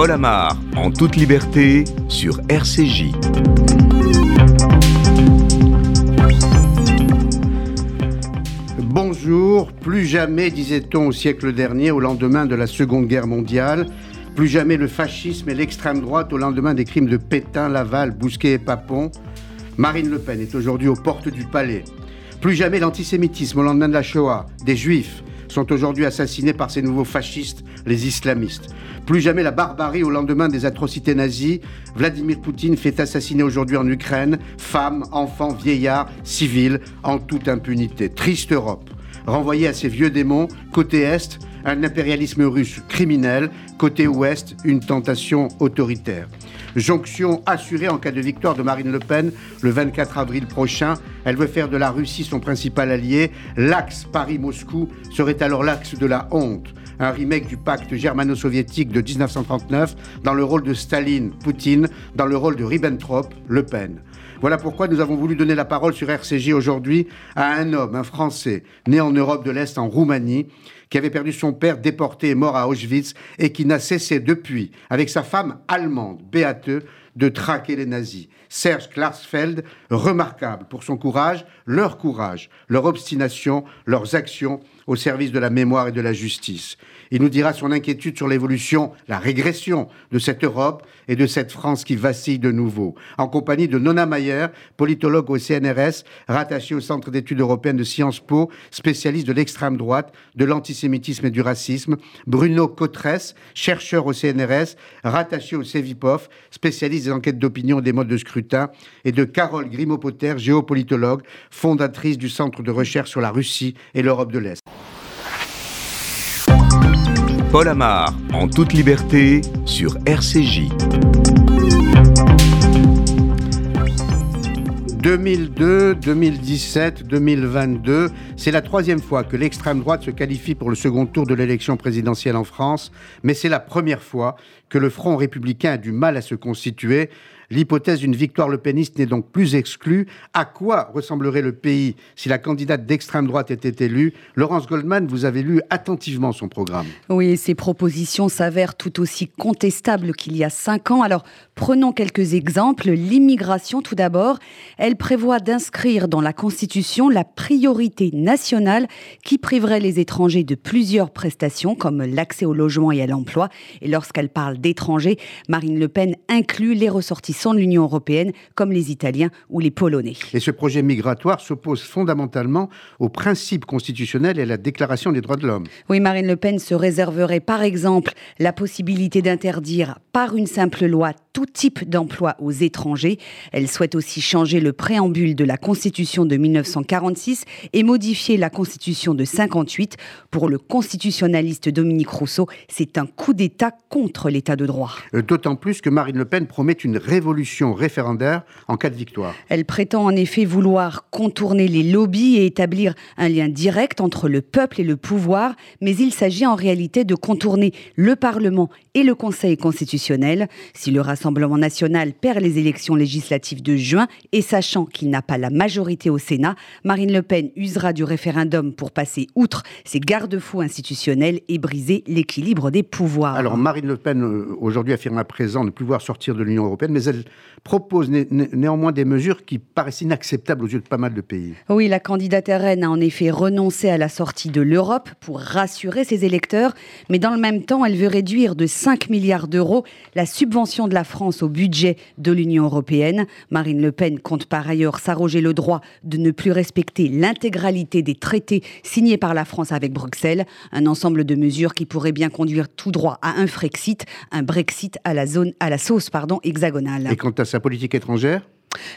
Paul Amar, en toute liberté, sur RCJ. Bonjour, plus jamais, disait-on au siècle dernier, au lendemain de la Seconde Guerre mondiale, plus jamais le fascisme et l'extrême droite au lendemain des crimes de Pétain, Laval, Bousquet et Papon. Marine Le Pen est aujourd'hui aux portes du palais. Plus jamais l'antisémitisme au lendemain de la Shoah, des juifs sont aujourd'hui assassinés par ces nouveaux fascistes, les islamistes. Plus jamais la barbarie au lendemain des atrocités nazies. Vladimir Poutine fait assassiner aujourd'hui en Ukraine femmes, enfants, vieillards, civils, en toute impunité. Triste Europe, renvoyée à ses vieux démons, côté Est, un impérialisme russe criminel, côté ouest, une tentation autoritaire. Jonction assurée en cas de victoire de Marine Le Pen le 24 avril prochain. Elle veut faire de la Russie son principal allié. L'axe Paris-Moscou serait alors l'axe de la honte. Un remake du pacte germano-soviétique de 1939 dans le rôle de Staline, Poutine, dans le rôle de Ribbentrop, Le Pen. Voilà pourquoi nous avons voulu donner la parole sur RCJ aujourd'hui à un homme, un Français, né en Europe de l'Est, en Roumanie, qui avait perdu son père déporté et mort à Auschwitz et qui n'a cessé depuis, avec sa femme allemande, Beate, de traquer les nazis. Serge Klarsfeld, remarquable pour son courage, leur courage, leur obstination, leurs actions au service de la mémoire et de la justice. Il nous dira son inquiétude sur l'évolution, la régression de cette Europe et de cette France qui vacille de nouveau, en compagnie de Nona Mayer, politologue au CNRS, rattachée au Centre d'études européennes de Sciences Po, spécialiste de l'extrême droite, de l'antisémitisme et du racisme, Bruno Cotresse, chercheur au CNRS, rattaché au CEVIPOF, spécialiste des enquêtes d'opinion et des modes de scrutin, et de Carole Grimopoter, géopolitologue, fondatrice du Centre de recherche sur la Russie et l'Europe de l'Est. Paul Amar, en toute liberté, sur RCJ. 2002, 2017, 2022, c'est la troisième fois que l'extrême droite se qualifie pour le second tour de l'élection présidentielle en France, mais c'est la première fois que le Front républicain a du mal à se constituer. L'hypothèse d'une victoire le n'est donc plus exclue. À quoi ressemblerait le pays si la candidate d'extrême droite était élue? Laurence Goldman, vous avez lu attentivement son programme. Oui, ses propositions s'avèrent tout aussi contestables qu'il y a cinq ans. Alors, prenons quelques exemples. L'immigration, tout d'abord. Elle prévoit d'inscrire dans la Constitution la priorité nationale qui priverait les étrangers de plusieurs prestations, comme l'accès au logement et à l'emploi. Et lorsqu'elle parle d'étrangers, Marine Le Pen inclut les ressortissants de l'Union européenne, comme les Italiens ou les Polonais. Et ce projet migratoire s'oppose fondamentalement aux principes constitutionnels et à la Déclaration des droits de l'homme. Oui, Marine Le Pen se réserverait par exemple la possibilité d'interdire par une simple loi tout type d'emploi aux étrangers. Elle souhaite aussi changer le préambule de la Constitution de 1946 et modifier la Constitution de 58. Pour le constitutionnaliste Dominique Rousseau, c'est un coup d'État contre l'État de droit. Euh, d'autant plus que Marine Le Pen promet une révolution référendaire en cas de victoire. Elle prétend en effet vouloir contourner les lobbies et établir un lien direct entre le peuple et le pouvoir, mais il s'agit en réalité de contourner le Parlement et le Conseil constitutionnel. Si le Rassemblement national perd les élections législatives de juin et sachant qu'il n'a pas la majorité au Sénat, Marine Le Pen usera du référendum pour passer outre ces garde-fous institutionnels et briser l'équilibre des pouvoirs. Alors Marine Le Pen euh, aujourd'hui affirme à présent ne plus pouvoir sortir de l'Union européenne, mais elle propose néanmoins des mesures qui paraissent inacceptables aux yeux de pas mal de pays. Oui, la candidate RN a en effet renoncé à la sortie de l'Europe pour rassurer ses électeurs, mais dans le même temps, elle veut réduire de 5 milliards d'euros la subvention de la France au budget de l'Union européenne. Marine Le Pen compte par ailleurs s'arroger le droit de ne plus respecter l'intégralité des traités signés par la France avec Bruxelles, un ensemble de mesures qui pourraient bien conduire tout droit à un Frexit, un Brexit à la zone à la sauce pardon hexagonale. Et quant à sa politique étrangère?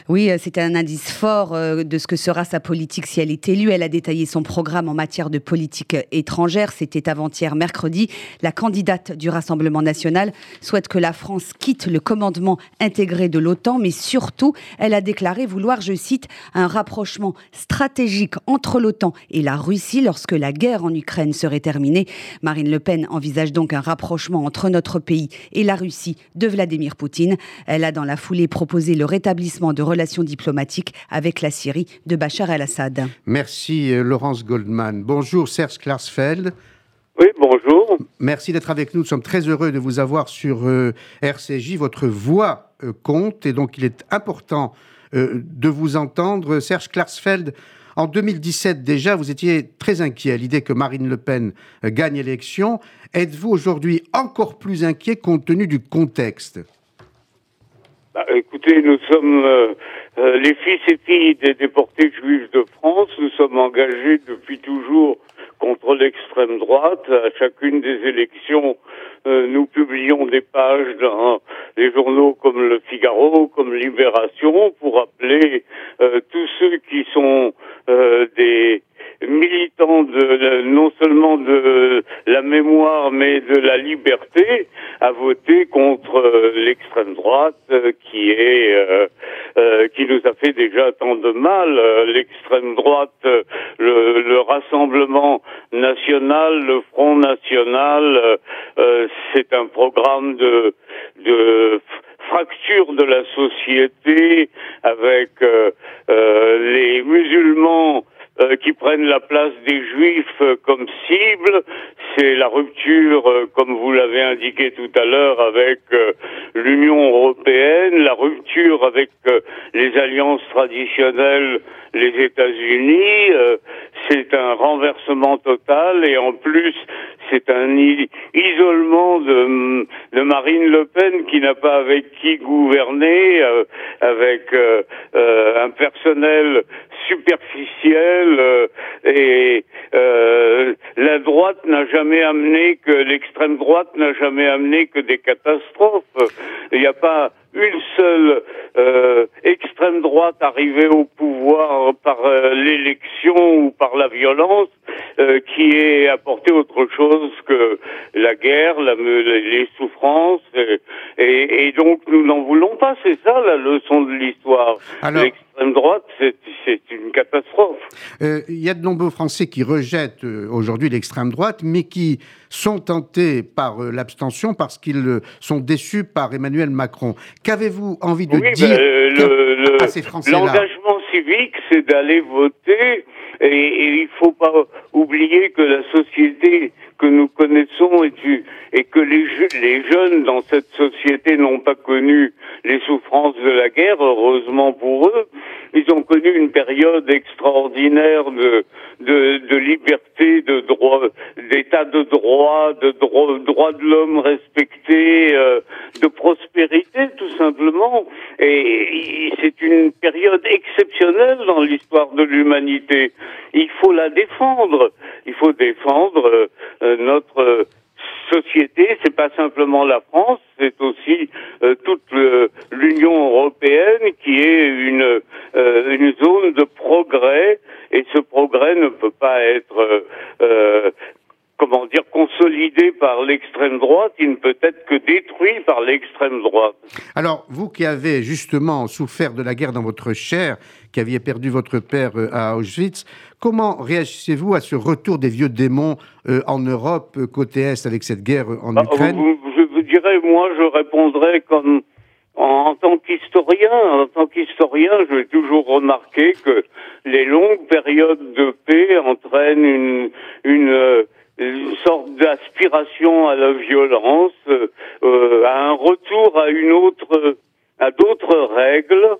Oui, euh, c'était un indice fort euh, de ce que sera sa politique si elle est élue. Elle a détaillé son programme en matière de politique étrangère. C'était avant-hier mercredi. La candidate du Rassemblement national souhaite que la France quitte le commandement intégré de l'OTAN, mais surtout, elle a déclaré vouloir, je cite, un rapprochement stratégique entre l'OTAN et la Russie lorsque la guerre en Ukraine serait terminée. Marine Le Pen envisage donc un rapprochement entre notre pays et la Russie de Vladimir Poutine. Elle a dans la foulée proposé le rétablissement de relations diplomatiques avec la Syrie de Bachar el-Assad. Merci euh, Laurence Goldman. Bonjour Serge Klarsfeld. Oui, bonjour. Merci d'être avec nous. Nous sommes très heureux de vous avoir sur euh, RCJ. Votre voix euh, compte et donc il est important euh, de vous entendre. Serge Klarsfeld, en 2017 déjà, vous étiez très inquiet à l'idée que Marine Le Pen gagne l'élection. Êtes-vous aujourd'hui encore plus inquiet compte tenu du contexte? Bah, Nous sommes les fils et filles des déportés juifs de France. Nous sommes engagés depuis toujours contre l'extrême droite. À chacune des élections, euh, nous publions des pages dans les journaux comme Le Figaro, comme Libération, pour appeler euh, tous ceux qui sont euh, des militants de, non seulement de la mémoire mais de la liberté à voter contre euh, l'extrême droite euh, qui est euh, qui nous a fait déjà tant de mal. L'extrême droite le, le, rassemblement national le front national c'est un programme de de fracture de la société avec les musulmans euh, qui prennent la place des juifs euh, comme cible. C'est la rupture, euh, comme vous l'avez indiqué tout à l'heure, avec l'Union européenne, la rupture avec les alliances traditionnelles, les États-Unis. C'est un renversement total et en plus c'est un isolement de, de, Marine Le Pen qui n'a pas avec qui gouverner, avec un personnel superficielle euh, et euh, la droite n'a jamais amené que l'extrême droite n'a jamais amené que des catastrophes. Il n'y a pas une seule euh, extrême droite arrivée au pouvoir par l'élection ou par la violence qui ait apporté autre chose que la guerre, la, les souffrances. Et, et donc nous n'en voulons pas. C'est ça la leçon de l'histoire. L'extrême droite, c'est une catastrophe. Euh, il y a de nombreux Français qui rejettent euh, aujourd'hui l'extrême droite, mais qui sont tentés par euh, l'abstention parce qu'ils sont déçus par Emmanuel Macron. Qu'avez-vous envie de dire à ces Français-là L'engagement civique, c'est d'aller voter, et, et il ne faut pas oublier que la société que nous connaissons et, et que les, jeunes dans cette société n'ont pas connu les souffrances de la guerre, heureusement pour eux. Ils ont connu une période extraordinaire de, de, de liberté, de droit, d'état de droit, de droit, droit de l'homme respecté, euh, de prospérité tout simplement. Et c'est une période exceptionnelle dans l'histoire de l'humanité. Il faut la défendre. Il faut défendre euh, notre société, c'est pas simplement la France, c'est aussi euh, toute l'Union européenne qui est une euh, une zone de progrès. Et ce progrès ne peut pas être euh, comment dire, consolidé par l'extrême droite, il ne peut être que détruit par l'extrême droite. Alors, vous qui avez justement souffert de la guerre dans votre chair, qui aviez perdu votre père euh, à Auschwitz, comment réagissez-vous à ce retour des vieux démons euh, en Europe, euh, côté Est, avec cette guerre en bah, Ukraine Je vous dirais, moi, je répondrais comme en, tant qu'historien, en tant qu'historien, je vais toujours remarquer que les longues périodes de paix entraînent une, une une sorte d'aspiration à la violence, euh, à un retour à une autre, à d'autres règles.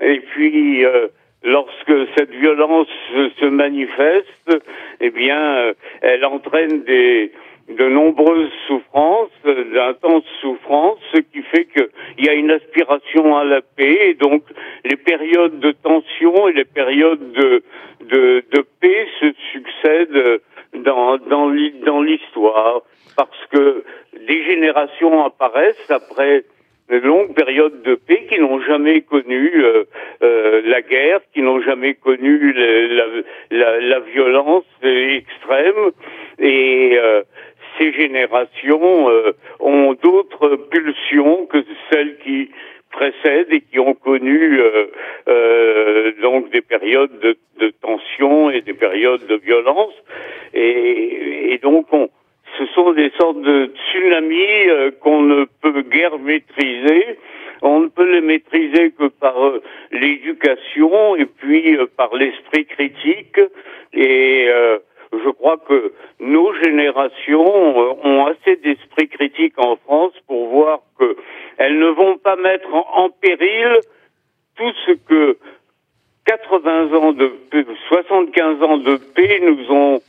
Et puis, euh, lorsque cette violence se manifeste, eh bien, euh, elle entraîne des de nombreuses souffrances, d'intenses souffrances, ce qui fait qu'il y a une aspiration à la paix, et donc les périodes de tension et les périodes de, de, de paix se succèdent dans, dans l'histoire, parce que des générations apparaissent après de longues périodes de paix qui n'ont jamais connu euh, euh, la guerre, qui n'ont jamais connu la, la, la, violence extrême, et euh, ces générations ont d'autres pulsions que celles qui précèdent et qui ont connu donc des périodes de, tension et des périodes de violence. Et, donc, on, ce sont des sortes de tsunamis euh, qu'on ne peut guère maîtriser. On ne peut les maîtriser que par euh, l'éducation et puis euh, par l'esprit critique. Et je crois que nos générations ont assez d'esprit critique en France pour voir que elles ne vont pas mettre en, péril tout ce que 80 ans de 75 ans de paix nous ont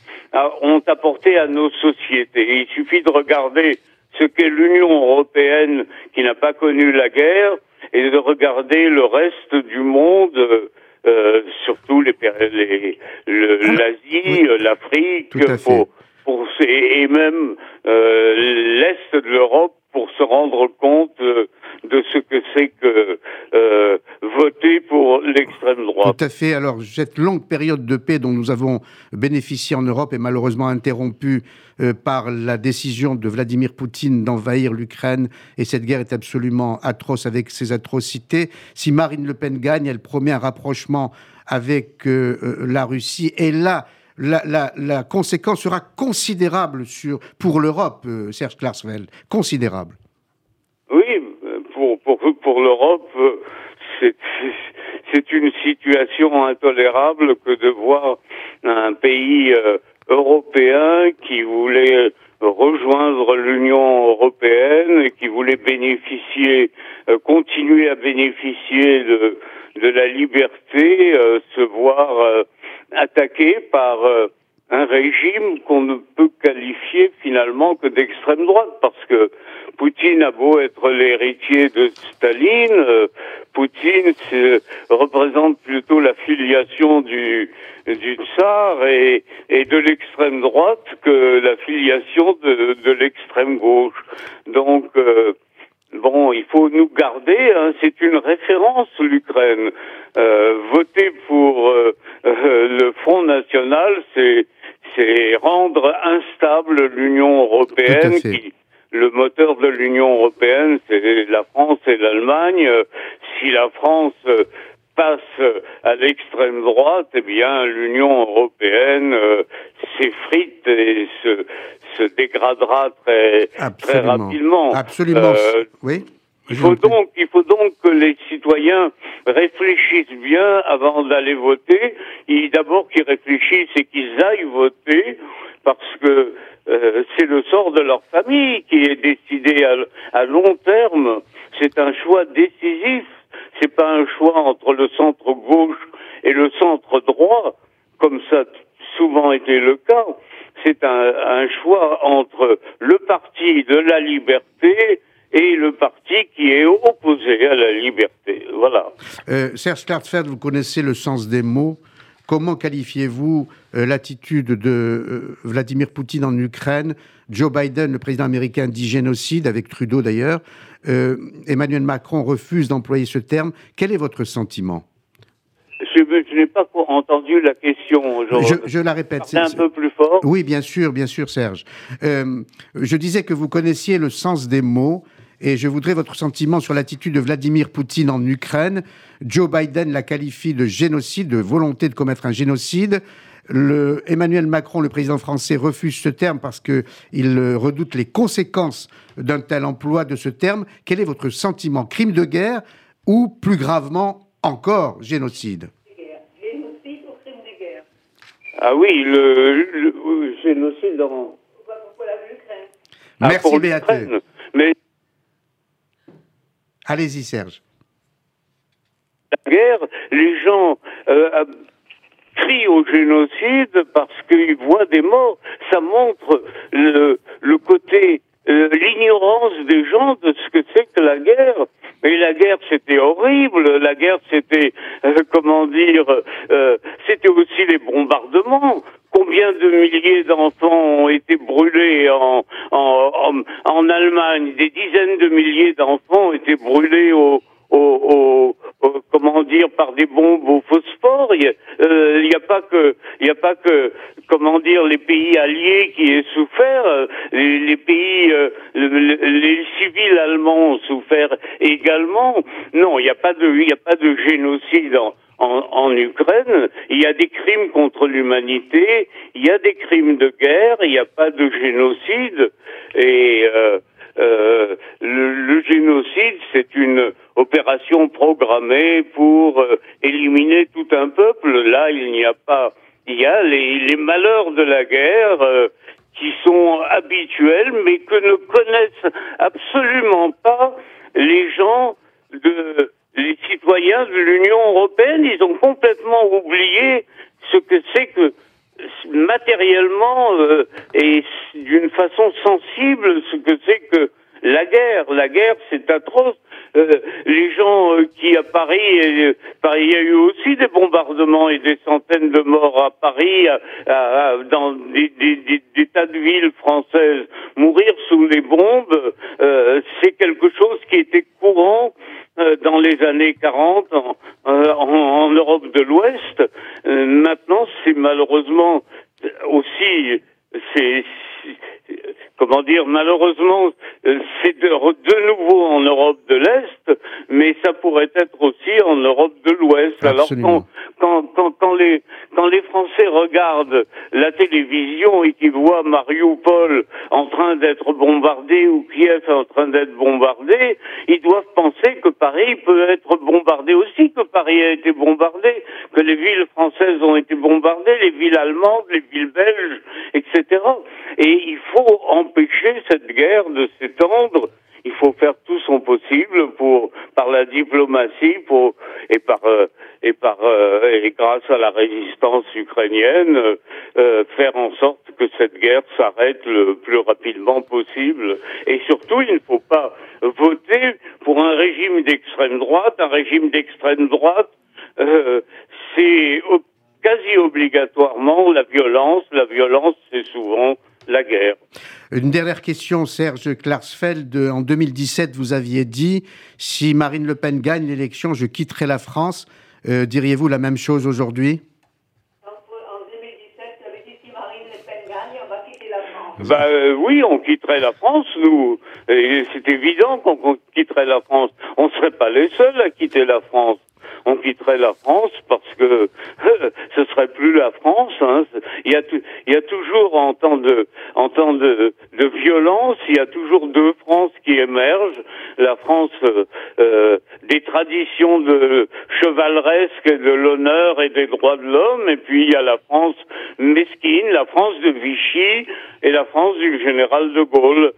ont apporté à nos sociétés. Il suffit de regarder ce qu'est l'Union européenne qui n'a pas connu la guerre et de regarder le reste du monde, euh, surtout les, les l'Asie, l'Afrique, et même euh, l'Est de l'Europe pour se rendre compte euh, de ce que c'est que euh, voter pour l'extrême droite. Tout à fait. Alors, cette longue période de paix dont nous avons bénéficié en Europe est malheureusement interrompue euh, par la décision de Vladimir Poutine d'envahir l'Ukraine et cette guerre est absolument atroce avec ses atrocités. Si Marine Le Pen gagne, elle promet un rapprochement avec la Russie et là, la, conséquence sera considérable sur, pour l'Europe, euh, Serge Klarsfeld, considérable. Oui, pour, pour, pour l'Europe, euh, c'est une situation intolérable que de voir un pays euh, européen qui voulait rejoindre l'Union européenne et qui voulait bénéficier, continuer à bénéficier de, de la liberté, se voir attaqué par euh, un régime qu'on ne peut qualifier finalement que d'extrême droite, parce que Poutine a beau être l'héritier de Staline, euh, Poutine représente plutôt la filiation du, du tsar et, et de l'extrême droite que la filiation de, de l'extrême gauche. Donc euh, Bon, il faut nous garder, hein, c'est une référence l'Ukraine. Euh, voter pour euh, euh, le Front National, c'est c'est rendre instable l'Union européenne qui le moteur de l'Union européenne, c'est la France et l'Allemagne. Si la France passe à l'extrême droite, eh bien, l'Union européenne euh, s'effrite et se, se dégradera très, très rapidement. Absolument. Euh, oui. Il faut donc, il faut donc que les citoyens réfléchissent bien avant d'aller voter. D'abord qu'ils réfléchissent et qu'ils aillent voter, parce que euh, c'est le sort de leur famille qui est décidé à, à long terme. C'est un choix décisif c'est pas un choix entre le centre gauche et le centre droit, comme ça souvent été le cas. C'est un, choix entre le parti de la liberté et le parti qui est opposé à la liberté. Voilà. Euh, Serge Klartfeld, vous connaissez le sens des mots. Comment qualifiez-vous euh, l'attitude de euh, Vladimir Poutine en Ukraine? Joe Biden, le président américain, dit génocide, avec Trudeau d'ailleurs. Euh, Emmanuel Macron refuse d'employer ce terme. Quel est votre sentiment? Je, n'ai pas entendu la question. Je, je la répète. C'est un peu plus fort. Oui, bien sûr, bien sûr, Serge. je disais que vous connaissiez le sens des mots et je voudrais votre sentiment sur l'attitude de Vladimir Poutine en Ukraine. Joe Biden la qualifie de génocide, de volonté de commettre un génocide. Le, Emmanuel Macron, le président français, refuse ce terme parce qu'il redoute les conséquences d'un tel emploi de ce terme. Quel est votre sentiment? Crime de guerre ou, plus gravement encore, génocide? Génocide ou crime de guerre Ah oui, le, génocide en... Merci ah, Mais Allez-y, Serge. La guerre, les gens euh, crient au génocide parce qu'ils voient des morts. Ça montre le, le côté, euh, l'ignorance des gens de ce que c'est que la guerre. Et la guerre, c'était horrible. La guerre, c'était, euh, comment dire, euh, c'était aussi les bombardements. Combien de milliers d'enfants ont été brûlés en, en, en, Allemagne? Des dizaines de milliers d'enfants ont été brûlés au, au, comment dire par des bombes au phosphore. Il n'y a, a, pas que il a pas que comment dire les pays alliés qui aient souffert. Les, pays les civils allemands ont souffert également. Non, il n'y a pas de il a pas de génocide en, en, Ukraine, il y a des crimes contre l'humanité, il y a des crimes de guerre, il n'y a pas de génocide. Et euh, euh, le, génocide, c'est une opération programmée pour euh, éliminer tout un peuple. Là, il n'y a pas. Il y a les, les malheurs de la guerre qui sont habituelles, mais que ne connaissent absolument pas les gens de les citoyens de l'Union européenne. Ils ont complètement oublié ce que c'est que matériellement euh, et d'une façon sensible ce que c'est que la guerre. La guerre, c'est atroce. Euh, les gens euh, qui à Paris, il y a eu aussi des bombardements et des centaines de morts à Paris, dans des, des, tas de villes françaises. Mourir sous les bombes, c'est quelque chose qui était courant dans les années 40 en, en Europe de l'Ouest. maintenant, c'est malheureusement aussi c'est comment dire, malheureusement, euh, c'est de, de, nouveau en Europe de l'Est, mais ça pourrait être aussi en Europe de l'Ouest. Alors quand, quand, quand, quand, les, quand les Français regardent la télévision et qu'ils voient Mariupol en train d'être bombardé ou Kiev en train d'être bombardé, ils doivent penser que Paris peut être bombardé aussi, que Paris a été bombardé, que les villes françaises ont été bombardées, les villes allemandes, les villes belges, etc. Et il faut empêcher cette guerre de s'étendre. Il faut faire tout son possible pour, par la diplomatie, pour et par euh, et par euh, et grâce à la résistance ukrainienne, euh, faire en sorte que cette guerre s'arrête le plus rapidement possible. Et surtout, il ne faut pas voter pour un régime d'extrême droite. Un régime d'extrême droite, c'est quasi obligatoirement la violence. La violence, c'est souvent la guerre. Une dernière question, Serge Klarsfeld. En 2017, vous aviez dit si Marine Le Pen gagne l'élection, je quitterai la France. Euh, diriez-vous la même chose aujourd'hui? En 2017, vous avez dit si Marine Le Pen gagne, on va quitter la France. Bah, euh, oui, on quitterait la France, nous. C'est évident qu'on quitterait la France. On ne serait pas les seuls à quitter la France on quitterait la France parce que ce serait plus la France. Hein. Il, y a il y a toujours en temps de en temps de, de violence, il y a toujours deux France qui émergent. La France euh, euh, des traditions de chevaleresque de l'honneur et des droits de l'homme, et puis il y a la France mesquine, la France de Vichy et la France du général de Gaulle.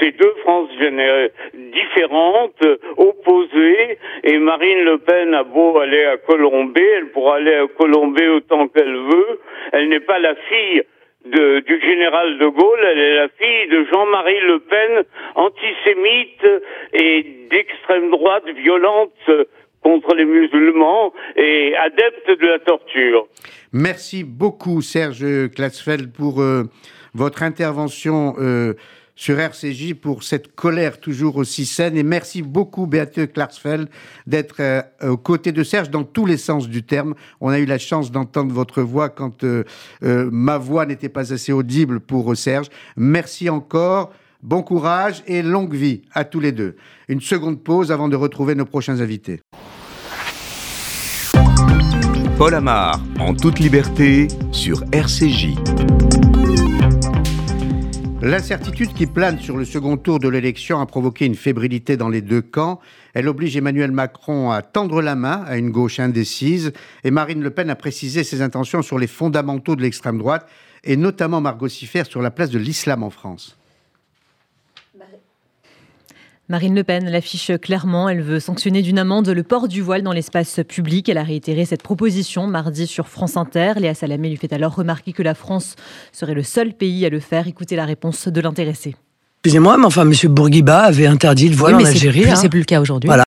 Ces deux France différentes, opposées, et Marine Le Pen a beau aller à Colombey, elle pourra aller à Colombey autant qu'elle veut. Elle n'est pas la fille de, du général de Gaulle, elle est la fille de Jean-Marie Le Pen, antisémite et d'extrême droite violente contre les musulmans et adepte de la torture. Merci beaucoup Serge Klatsfeld pour euh, votre intervention. Euh, sur RCJ pour cette colère toujours aussi saine. Et merci beaucoup, Beate Klarsfeld, d'être euh, aux côtés de Serge dans tous les sens du terme. On a eu la chance d'entendre votre voix quand euh, euh, ma voix n'était pas assez audible pour Serge. Merci encore. Bon courage et longue vie à tous les deux. Une seconde pause avant de retrouver nos prochains invités. Paul Amar, en toute liberté, sur RCJ. L'incertitude qui plane sur le second tour de l'élection a provoqué une fébrilité dans les deux camps. Elle oblige Emmanuel Macron à tendre la main à une gauche indécise et Marine Le Pen a précisé ses intentions sur les fondamentaux de l'extrême droite et notamment Margot Siffer sur la place de l'islam en France. Marine Le Pen l'affiche clairement. Elle veut sanctionner d'une amende le port du voile dans l'espace public. Elle a réitéré cette proposition mardi sur France Inter. Léa Salamé lui fait alors remarquer que la France serait le seul pays à le faire. Écoutez la réponse de l'intéressé. Excusez-moi, mais enfin, M. Bourguiba avait interdit le voile en Algérie. C'est hein. plus le cas aujourd'hui. Voilà.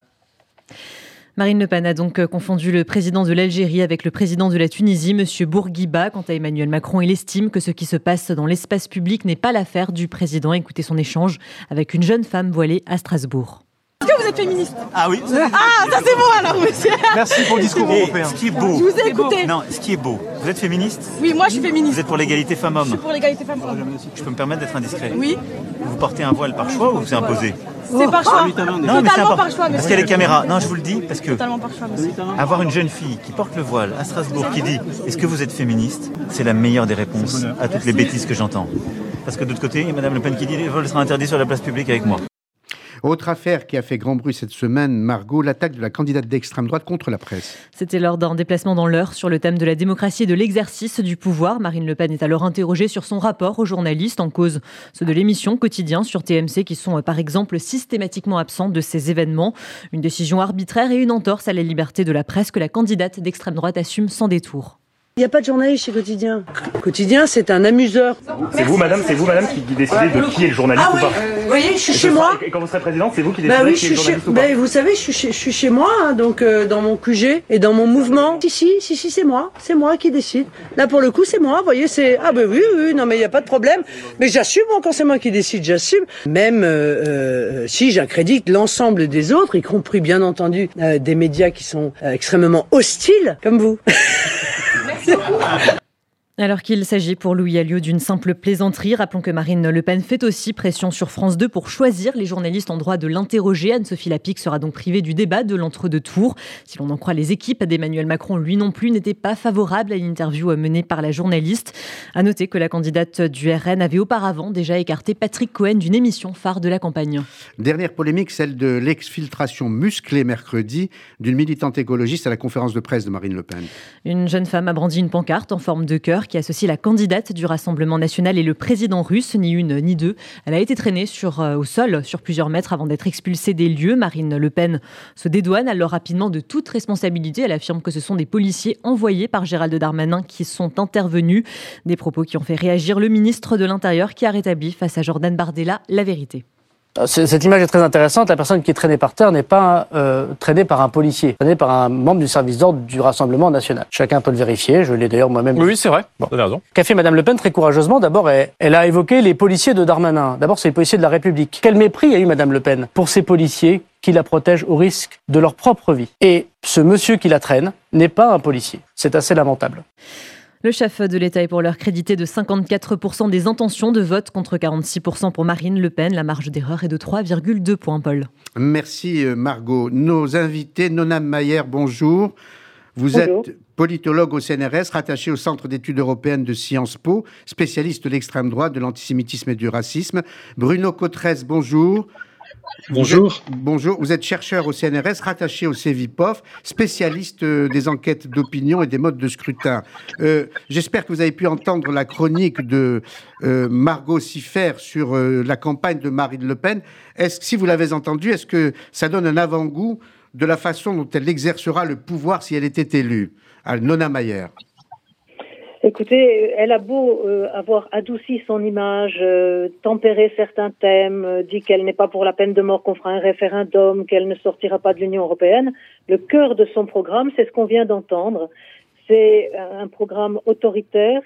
Marine Le Pen a donc euh, confondu le président de l'Algérie avec le président de la Tunisie, M. Bourguiba. Quant à Emmanuel Macron, il estime que ce qui se passe dans l'espace public n'est pas l'affaire du président. Écoutez son échange avec une jeune femme voilée à Strasbourg. Êtes féministe Ah oui. Ah, ça c'est bon alors, monsieur. Merci pour le discours européen. Ce qui est beau. Je vous ai écouté. Non, ce qui est beau. Vous êtes féministe? Oui, moi je suis féministe. Vous êtes pour l'égalité femmes-hommes Je suis pour l'égalité femmes-hommes. Je peux me permettre d'être indiscret Oui. Vous portez un voile par choix ou c'est imposé c'est par choix. Non, Totalement par choix. Parce qu'il y a les caméras. Non, je vous le dis parce que Totalement par choix, avoir une jeune fille qui porte le voile à Strasbourg qui dit Est-ce que vous êtes féministe? C'est la meilleure des réponses à toutes les bêtises que j'entends. Parce que de l'autre côté, il y a Madame Le Pen qui dit Le voile sera interdit sur la place publique avec moi. Autre affaire qui a fait grand bruit cette semaine, Margot, l'attaque de la candidate d'extrême droite contre la presse. C'était lors d'un déplacement dans l'heure sur le thème de la démocratie et de l'exercice du pouvoir. Marine Le Pen est alors interrogée sur son rapport aux journalistes en cause ceux de l'émission Quotidien sur TMC qui sont par exemple systématiquement absents de ces événements. Une décision arbitraire et une entorse à la liberté de la presse que la candidate d'extrême droite assume sans détour. Il n'y a pas de journaliste chez Quotidien. Quotidien, c'est un amuseur. C'est vous, madame, c'est vous, madame, qui décidez de qui est le journaliste ah ou pas Vous voyez, je suis Et chez moi. Et quand vous serez présidente, c'est vous qui Bah décidez oui, qui je est suis le chez... journaliste ou pas bah, vous savez, je suis chez, je suis chez moi, hein, donc euh, dans mon QG et dans mon mouvement. Si, si, si, si, c'est moi. C'est moi qui décide. Là, pour le coup, c'est moi. Vous voyez, c'est... Ah bah oui, oui, non, mais il n'y a pas de problème. Mais j'assume, moi, quand c'est moi qui décide, j'assume. Même euh, euh, si j'accrédite l'ensemble des autres, y compris, bien entendu, euh, des médias qui sont euh, extrêmement hostiles, comme vous. 这 样 Alors qu'il s'agit pour Louis Alliot d'une simple plaisanterie, rappelons que Marine Le Pen fait aussi pression sur France 2 pour choisir les journalistes en droit de l'interroger. Anne-Sophie Lapic sera donc privée du débat de l'entre-deux tours. Si l'on en croit les équipes d'Emmanuel Macron, lui non plus n'était pas favorable à l'interview menée par la journaliste. À noter que la candidate du RN avait auparavant déjà écarté Patrick Cohen d'une émission phare de la campagne. Dernière polémique, celle de l'exfiltration musclée mercredi d'une militante écologiste à la conférence de presse de Marine Le Pen. Une jeune femme a brandi une pancarte en forme de cœur qui associe la candidate du Rassemblement national et le président russe, ni une ni deux. Elle a été traînée sur, euh, au sol sur plusieurs mètres avant d'être expulsée des lieux. Marine Le Pen se dédouane alors rapidement de toute responsabilité. Elle affirme que ce sont des policiers envoyés par Gérald Darmanin qui sont intervenus. Des propos qui ont fait réagir le ministre de l'Intérieur qui a rétabli face à Jordan Bardella la vérité. Euh, Cette image est très intéressante. La personne qui est traînée par terre n'est pas euh, traînée par un policier, traînée par un membre du service d'ordre du Rassemblement national. Chacun peut le vérifier. Je l'ai d'ailleurs moi-même. Oui, c'est vrai. Vous avez raison. Qu'a fait Madame Le Pen très courageusement D'abord, elle, elle a évoqué les policiers de Darmanin. D'abord, c'est les policiers de la République. Quel mépris a eu Madame Le Pen pour ces policiers qui la protègent au risque de leur propre vie. Et ce monsieur qui la traîne n'est pas un policier. C'est assez lamentable. Le chef de l'État est pour l'heure crédité de 54% des intentions de vote contre 46% pour Marine Le Pen. La marge d'erreur est de 3,2 points, Paul. Merci euh, Margot. Nos invités, Nona Mayer, bonjour. Vous Bonjour. êtes politologue au CNRS, rattaché au Centre d'études européennes de Sciences Po, spécialiste de l'extrême droite, de l'antisémitisme et du racisme. Bruno Cotresse, bonjour. Bonjour. bonjour. Vous êtes chercheur au CNRS, rattaché au CEVIPOF, spécialiste euh, des enquêtes d'opinion et des modes de scrutin. Euh, J'espère que vous avez pu entendre la chronique de euh, Margot Siffer sur la campagne de Marine Le Pen. Est-ce si vous l'avez entendu, est-ce que ça donne un avant-goût de la façon dont elle exercera le pouvoir si elle était élue? À Nona Mayer. Écoutez, elle a beau euh, avoir adouci son image, euh, tempéré certains thèmes, euh, dit qu'elle n'est pas pour la peine de mort qu'on fera un référendum, qu'elle ne sortira pas de l'Union européenne. Le cœur de son programme, c'est ce qu'on vient d'entendre. C'est un programme autoritaire,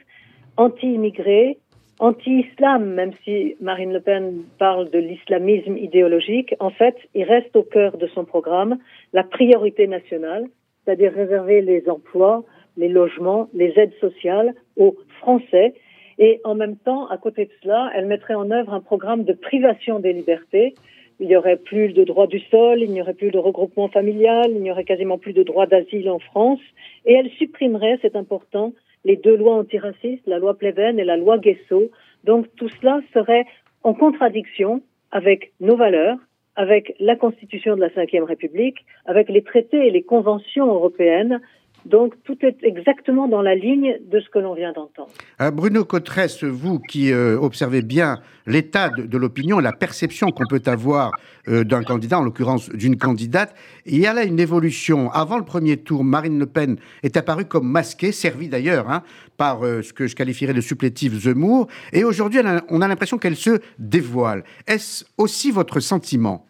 anti-immigré, anti-islam, même si Marine Le Pen parle de l'islamisme idéologique. En fait, il reste au cœur de son programme la priorité nationale, c'est-à-dire réserver les emplois, les logements, les aides sociales aux Français. Et en même temps, à côté de cela, elle mettrait en œuvre un programme de privation des libertés. Il n'y aurait plus de droit du sol, il n'y aurait plus de regroupement familial, il n'y aurait quasiment plus de droit d'asile en France. Et elle supprimerait, c'est important, les deux lois antiracistes, la loi Pleven et la loi Guesso. Donc tout cela serait en contradiction avec nos valeurs, avec la Constitution de la Ve République, avec les traités et les conventions européennes. Donc tout est exactement dans la ligne de ce que l'on vient d'entendre. Euh, Bruno Cotresse, vous qui euh, observez bien l'état de, l'opinion, la perception qu'on peut avoir euh, d'un candidat, en l'occurrence d'une candidate, il y a là une évolution. Avant le premier tour, Marine Le Pen est apparue comme masquée, servie d'ailleurs hein, par ce que je qualifierais de supplétif Zemmour, et aujourd'hui on a l'impression qu'elle se dévoile. Est-ce aussi votre sentiment?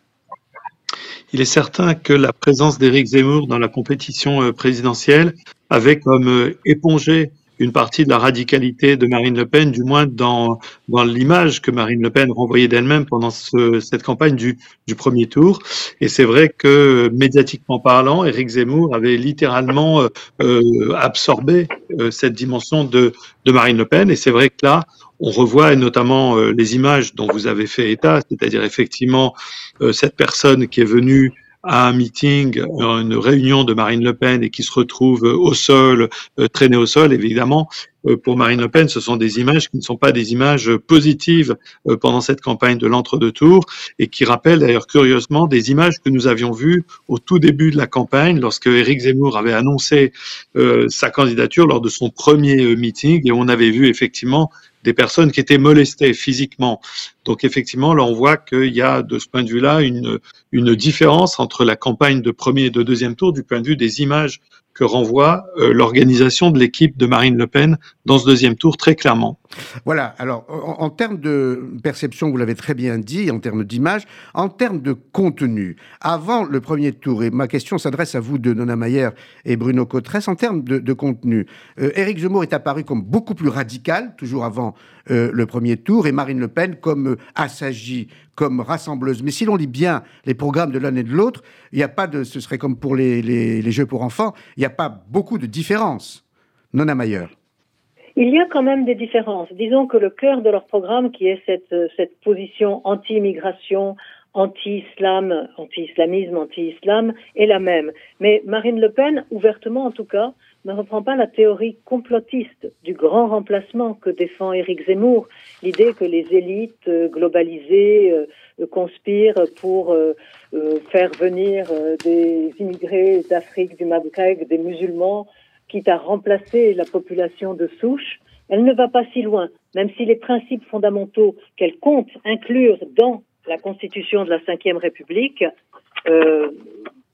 Il est certain que la présence d'Éric Zemmour dans la compétition euh, présidentielle avait comme euh, épongé une partie de la radicalité de Marine Le Pen, du moins dans, dans l'image que Marine Le Pen renvoyait d'elle-même pendant ce- cette campagne du, du premier tour. Et c'est vrai que, médiatiquement parlant, Éric Zemmour avait littéralement euh, euh, absorbé euh, cette dimension de, de Marine Le Pen. Et c'est vrai que là, on revoit notamment euh, les images dont vous avez fait état, c'est-à-dire effectivement euh, cette personne qui est venue à un meeting, une réunion de Marine Le Pen et qui se retrouve au sol, euh, traînée au sol, évidemment, pour Marine Le Pen, ce sont des images qui ne sont pas des images positives euh, pendant cette campagne de l'entre-deux tours et qui rappellent d'ailleurs curieusement des images que nous avions vues au tout début de la campagne lorsque Éric Zemmour avait annoncé euh, sa candidature lors de son premier meeting et on avait vu effectivement des personnes qui étaient molestées physiquement. Donc effectivement, là, on voit qu'il y a de ce point de vue-là une, une différence entre la campagne de premier et de deuxième tour du point de vue des images que renvoie euh, l'organisation de l'équipe de Marine Le Pen dans ce deuxième tour très clairement. Voilà, alors en, termes de perception, vous l'avez très bien dit, en termes d'image, en termes de contenu, avant le premier tour, et ma question s'adresse à vous de Nona Mayer et Bruno Cotresse, en termes de, de contenu, euh, Éric Zemmour est apparu comme beaucoup plus radical, toujours avant euh, le premier tour, et Marine Le Pen comme euh, assagie, comme rassembleuse. Mais si l'on lit bien les programmes de l'un et de l'autre, il n'y a pas de, ce serait comme pour les, les, jeux pour enfants, il n'y a pas beaucoup de différences. Nona Mayer. Il y a quand même des différences. Disons que le cœur de leur programme, qui est cette, euh, cette position anti-immigration, anti-islam, anti-islamisme, anti-islam, est la même. Mais Marine Le Pen, ouvertement en tout cas, ne reprend pas la théorie complotiste du grand remplacement que défend Éric Zemmour, l'idée que les élites euh, globalisées euh, conspirent pour euh, euh, faire venir euh, des immigrés d'Afrique, du Maghreb, des musulmans, quitte à remplacer la population de souche. Elle ne va pas si loin, même si les principes fondamentaux qu'elle compte inclure dans la Constitution de la Ve République euh,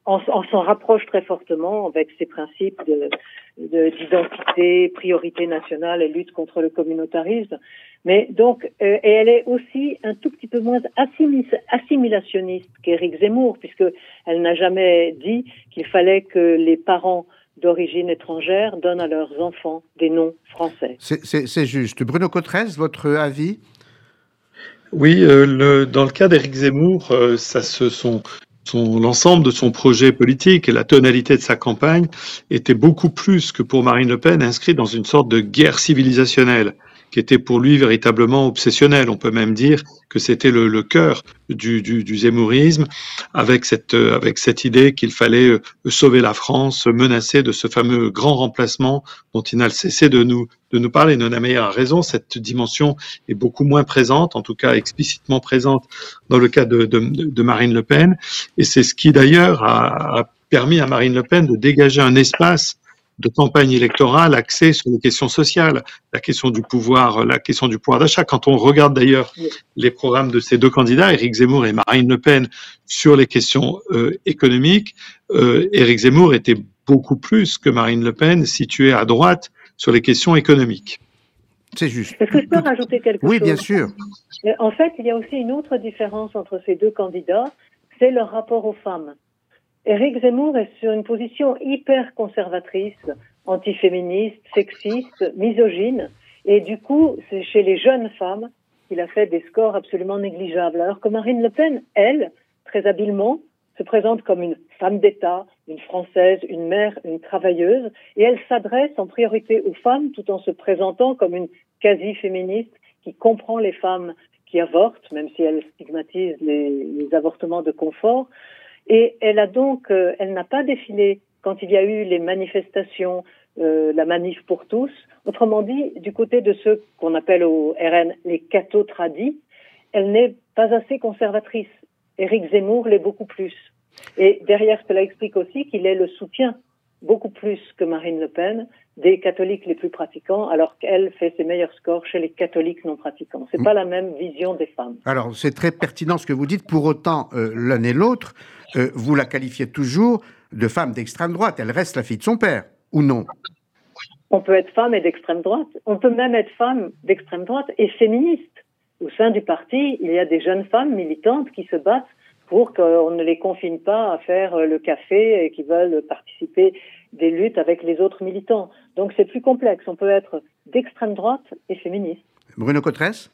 on, s'en rapproche très fortement avec ces principes de- d'identité, priorité nationale et lutte contre le communautarisme. Mais donc, euh, et elle est aussi un tout petit peu moins assimi- assimilationniste qu'Éric Zemmour, puisque elle n'a jamais dit qu'il fallait que les parents d'origine étrangère donnent à leurs enfants des noms français. C'est- juste. Bruno Cotresse, votre avis? Oui, euh, le, dans le cas d'Éric Zemmour, euh, ça se sont son l'ensemble de son projet politique et la tonalité de sa campagne était beaucoup plus que pour Marine Le Pen inscrit dans une sorte de guerre civilisationnelle qui était pour lui véritablement obsessionnelle. On peut même dire que c'était le, le cœur du, du, du zémourisme, avec cette, euh, avec cette idée qu'il fallait euh, sauver la France, menacer de ce fameux grand remplacement dont il n'a cessé de nous, de nous parler. Nona Meyer a raison, cette dimension est beaucoup moins présente, en tout cas explicitement présente dans le cas de, de, de Marine Le Pen. Et c'est ce qui d'ailleurs a, a permis à Marine Le Pen de dégager un espace de campagne électorale axée sur les questions sociales, la question du pouvoir, la question du pouvoir d'achat. Quand on regarde d'ailleurs les programmes de ces deux candidats, Éric Zemmour et Marine Le Pen, sur les questions euh, économiques, euh, Éric Zemmour était beaucoup plus que Marine Le Pen situé à droite sur les questions économiques. C'est juste. Est-ce que je peux rajouter quelque Oui, chose? bien sûr. Euh, En fait, il y a aussi une autre différence entre ces deux candidats, c'est leur rapport aux femmes. Éric Zemmour est sur une position hyper conservatrice, antiféministe, sexiste, misogyne, et du coup, c'est chez les jeunes femmes qu'il a fait des scores absolument négligeables. Alors que Marine Le Pen, elle, très habilement, se présente comme une femme d'État, une Française, une mère, une travailleuse, et elle s'adresse en priorité aux femmes tout en se présentant comme une quasi-féministe qui comprend les femmes qui avortent, même si elle stigmatise les, les avortements de confort. Et elle a donc, euh, elle n'a pas défilé quand il y a eu les manifestations, euh, la manif pour tous. Autrement dit, du côté de ceux qu'on appelle au RN les cathos tradis, elle n'est pas assez conservatrice. Éric Zemmour l'est beaucoup plus. Et derrière cela explique aussi qu'il est le soutien beaucoup plus que Marine Le Pen des catholiques les plus pratiquants, alors qu'elle fait ses meilleurs scores chez les catholiques non pratiquants. C'est pas la même vision des femmes. Alors, c'est très pertinent ce que vous dites. Pour autant, euh, l'un et l'autre, euh, vous la qualifiez toujours de femme d'extrême droite. Elle reste la fille de son père, ou non? On peut être femme et d'extrême droite. On peut même être femme d'extrême droite et féministe. Au sein du parti, il y a des jeunes femmes militantes qui se battent pour qu'on ne les confine pas à faire euh, le café et qui veulent participer des luttes avec les autres militants. Donc c'est plus complexe. On peut être d'extrême droite et féministe. Bruno Cotresse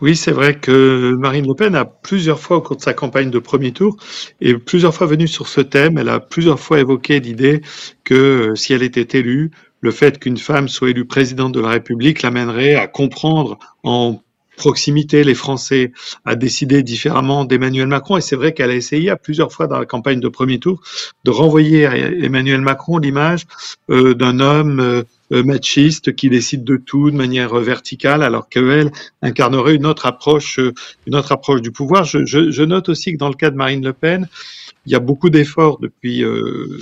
Oui, c'est vrai que Marine Le Pen a plusieurs fois au cours de sa campagne de premier tour et plusieurs fois venue sur ce thème. Elle a plusieurs fois évoqué l'idée que euh, si elle était élue, le fait qu'une femme soit élue présidente de la République l'amènerait à comprendre en proximité les Français, à décider différemment d'Emmanuel Macron. Et c'est vrai qu'elle a essayé à plusieurs fois dans la campagne de premier tour de renvoyer à Emmanuel Macron l'image euh, d'un homme euh, machiste qui décide de tout de manière verticale, alors qu'elle incarnerait une autre approche, euh, une autre approche du pouvoir. Je, note aussi que dans le cas de Marine Le Pen, il y a beaucoup d'efforts depuis,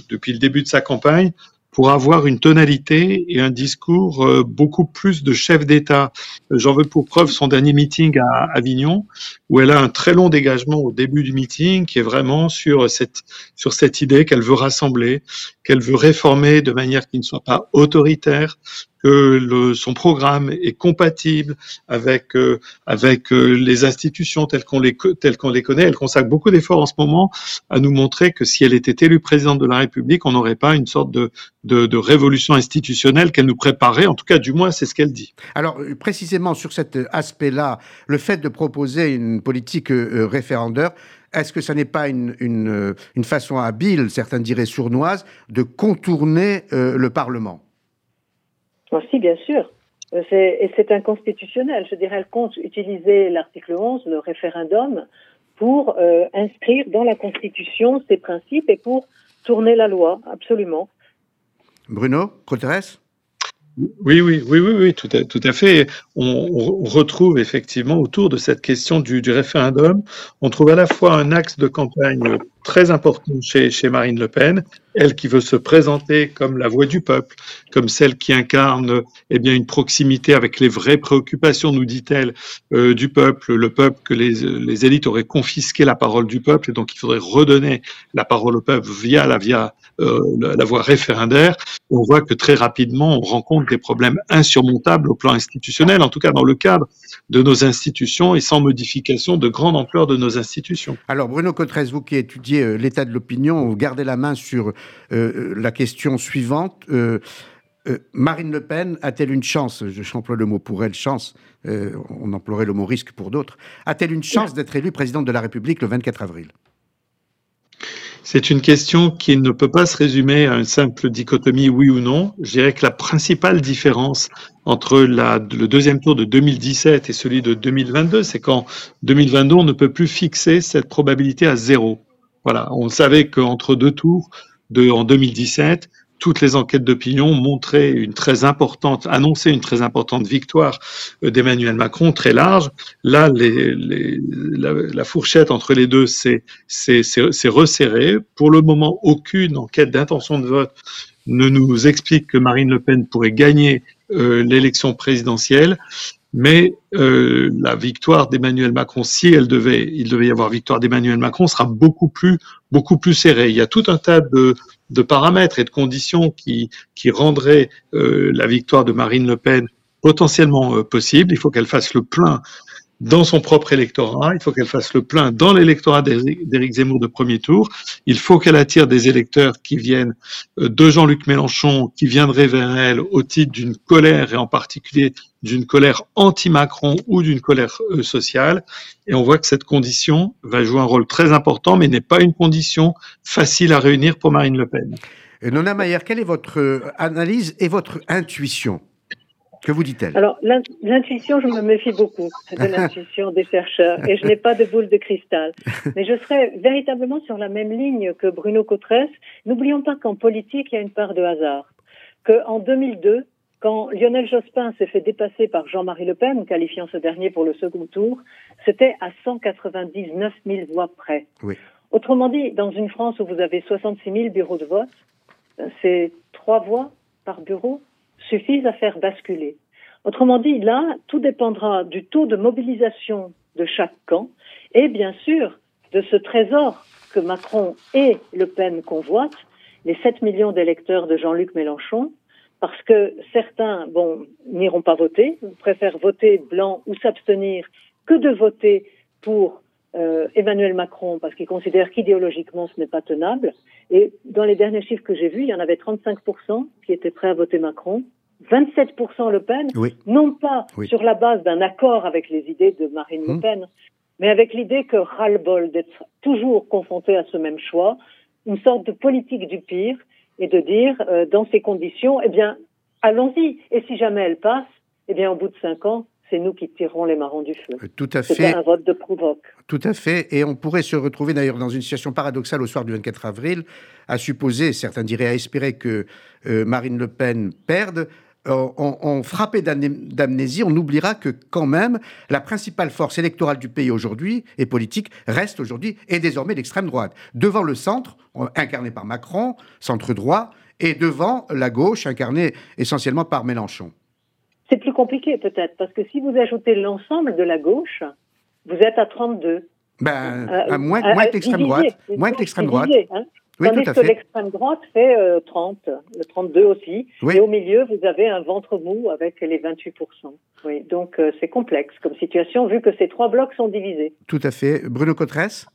depuis le début de sa campagne pour avoir une tonalité et un discours euh, beaucoup plus de chef d'État. J'en veux pour preuve son dernier meeting à Avignon, où elle a un très long dégagement au début du meeting, qui est vraiment sur cette, sur cette idée qu'elle veut rassembler, qu'elle veut réformer de manière qui ne soit pas autoritaire, que le, son programme est compatible avec euh, avec euh, les institutions telles qu'on les telles qu'on les connaît. Elle consacre beaucoup d'efforts en ce moment à nous montrer que si elle était élue présidente de la République, on n'aurait pas une sorte de, de, révolution institutionnelle qu'elle nous préparait. En tout cas, du moins, c'est ce qu'elle dit. Alors, euh, précisément sur cet aspect-là, le fait de proposer une politique euh, référendaire, est-ce que ça n'est pas une, une, une, façon habile, certains diraient sournoise, de contourner euh, le Parlement? Si, bien sûr. Et c'est inconstitutionnel. Je dirais, elle compte utiliser l'article 11, le référendum, pour euh, inscrire dans la Constitution ces principes et pour tourner la loi, absolument. Bruno Coteres oui, oui, oui, oui, oui, tout à, tout à fait. On, on, retrouve effectivement autour de cette question du, du, référendum, on trouve à la fois un axe de campagne très important chez, Marine Le Pen, elle qui veut se présenter comme la voix du peuple, comme celle qui incarne eh bien une proximité avec les vraies préoccupations, nous dit-elle, euh, du peuple, le peuple que les, élites auraient confisqué la parole du peuple et donc il faudrait redonner la parole au peuple via la via euh, la, voie référendaire. On voit que très rapidement on rencontre des problèmes insurmontables au plan institutionnel, en tout cas dans le cadre de nos institutions et sans modification de grande ampleur de nos institutions. Alors Bruno Cotres, vous qui étudiez euh, l'état de l'opinion, vous gardez la main sur euh, la question suivante. Euh, euh, Marine Le Pen a-t-elle une chance, j'emploie le mot pour elle, chance, euh, on emploierait le mot risque pour d'autres, a-t-elle une chance d'être élue présidente de la République le 24 avril? C'est une question qui ne peut pas se résumer à une simple dichotomie oui ou non. Je dirais que la principale différence entre la, le deuxième tour de 2017 et celui de 2022, c'est qu'en 2022, on ne peut plus fixer cette probabilité à zéro. Voilà, on savait qu'entre deux tours, en 2017, toutes les enquêtes d'opinion montraient une très importante, annonçaient une très importante victoire euh, d'Emmanuel Macron, très large. Là, la, fourchette entre les deux s'est resserrée. Pour le moment, aucune enquête d'intention de vote ne nous explique que Marine Le Pen pourrait gagner euh, l'élection présidentielle. Mais euh, la victoire d'Emmanuel Macron, si elle devait, il devait y avoir victoire d'Emmanuel Macron, sera beaucoup plus, beaucoup plus serrée. Il y a tout un tas de, de paramètres et de conditions qui, qui rendraient euh, la victoire de Marine Le Pen potentiellement euh, possible. Il faut qu'elle fasse le plein dans son propre électorat, il faut qu'elle fasse le plein dans l'électorat d'Éric Zemmour de premier tour, il faut qu'elle attire des électeurs qui viennent euh, de Jean-Luc Mélenchon, qui viendraient vers elle au titre d'une colère et en particulier d'une colère anti-Macron ou d'une colère euh, sociale. Et on voit que cette condition va jouer un rôle très important, mais n'est pas une condition facile à réunir pour Marine Le Pen. Nona Mayer, quelle est votre euh, analyse et votre intuition que vous dit-elle? Alors, l'intuition, je me méfie beaucoup de l'intuition des chercheurs et je n'ai pas de boule de cristal. Mais je serais véritablement sur la même ligne que Bruno Cotres. N'oublions pas qu'en politique, il y a une part de hasard. Qu'en 2002, quand Lionel Jospin s'est fait dépasser par Jean-Marie Le Pen, qualifiant ce dernier pour le second tour, c'était à 199 000 voix près. Oui. Autrement dit, dans une France où vous avez 66 000 bureaux de vote, c'est trois voix par bureau? Suffisent à faire basculer. Autrement dit, là, tout dépendra du taux de mobilisation de chaque camp et bien sûr de ce trésor que Macron et Le Pen convoitent, les 7 millions d'électeurs de Jean-Luc Mélenchon, parce que certains, bon, n'iront pas voter, préfèrent voter blanc ou s'abstenir que de voter pour euh, Emmanuel Macron parce qu'ils considèrent qu'idéologiquement ce n'est pas tenable. Et dans les derniers chiffres que j'ai vus, il y en avait 35% qui étaient prêts à voter Macron, 27% Le Pen, oui. non pas oui. sur la base d'un accord avec les idées de Marine Le Pen, mmh. mais avec l'idée que ras-le-bol d'être toujours confronté à ce même choix, une sorte de politique du pire, et de dire, euh, dans ces conditions, eh bien, allons-y. Et si jamais elle passe, eh bien, au bout de cinq ans, c'est nous qui tirerons les marrons du feu. Tout à fait. C'est un vote de provoque. Tout à fait. Et on pourrait se retrouver d'ailleurs dans une situation paradoxale au soir du 24 avril, à supposer, certains diraient à espérer que euh, Marine Le Pen perde, euh, on, on frappé d'amné- d'amnésie, on oubliera que quand même la principale force électorale du pays aujourd'hui et politique reste aujourd'hui et désormais l'extrême droite. Devant le centre, euh, incarné par Macron, centre droit, et devant la gauche, incarnée essentiellement par Mélenchon. C'est plus compliqué peut-être, parce que si vous ajoutez l'ensemble de la gauche, vous êtes à 32. Ben, Euh, moins, euh, moins que l'extrême divisé, droite. Moins que l'extrême droite. hein. Oui, Tandis tout à que l'extrême droite fait euh, 30, le 32 aussi. Oui. Et au milieu, vous avez un ventre mou avec les 28%. Oui, donc euh, c'est complexe comme situation, vu que ces trois blocs sont divisés. Tout à fait. Bruno Cotresse?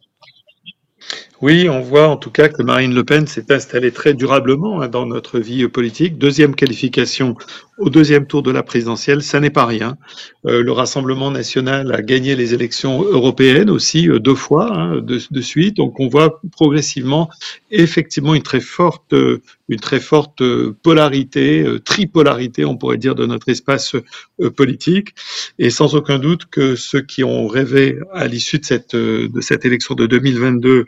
Oui, on voit en tout cas que Marine Le Pen s'est installée très durablement hein, dans notre vie politique. Deuxième qualification au deuxième tour de la présidentielle, ça n'est pas rien. Euh, le Rassemblement national a gagné les élections européennes aussi euh, deux fois hein, de, suite. Donc on voit progressivement effectivement une très forte, euh, une très forte polarité, tripolarité, on pourrait dire, de notre espace politique. Et sans aucun doute que ceux qui ont rêvé à l'issue de cette, de cette élection de 2022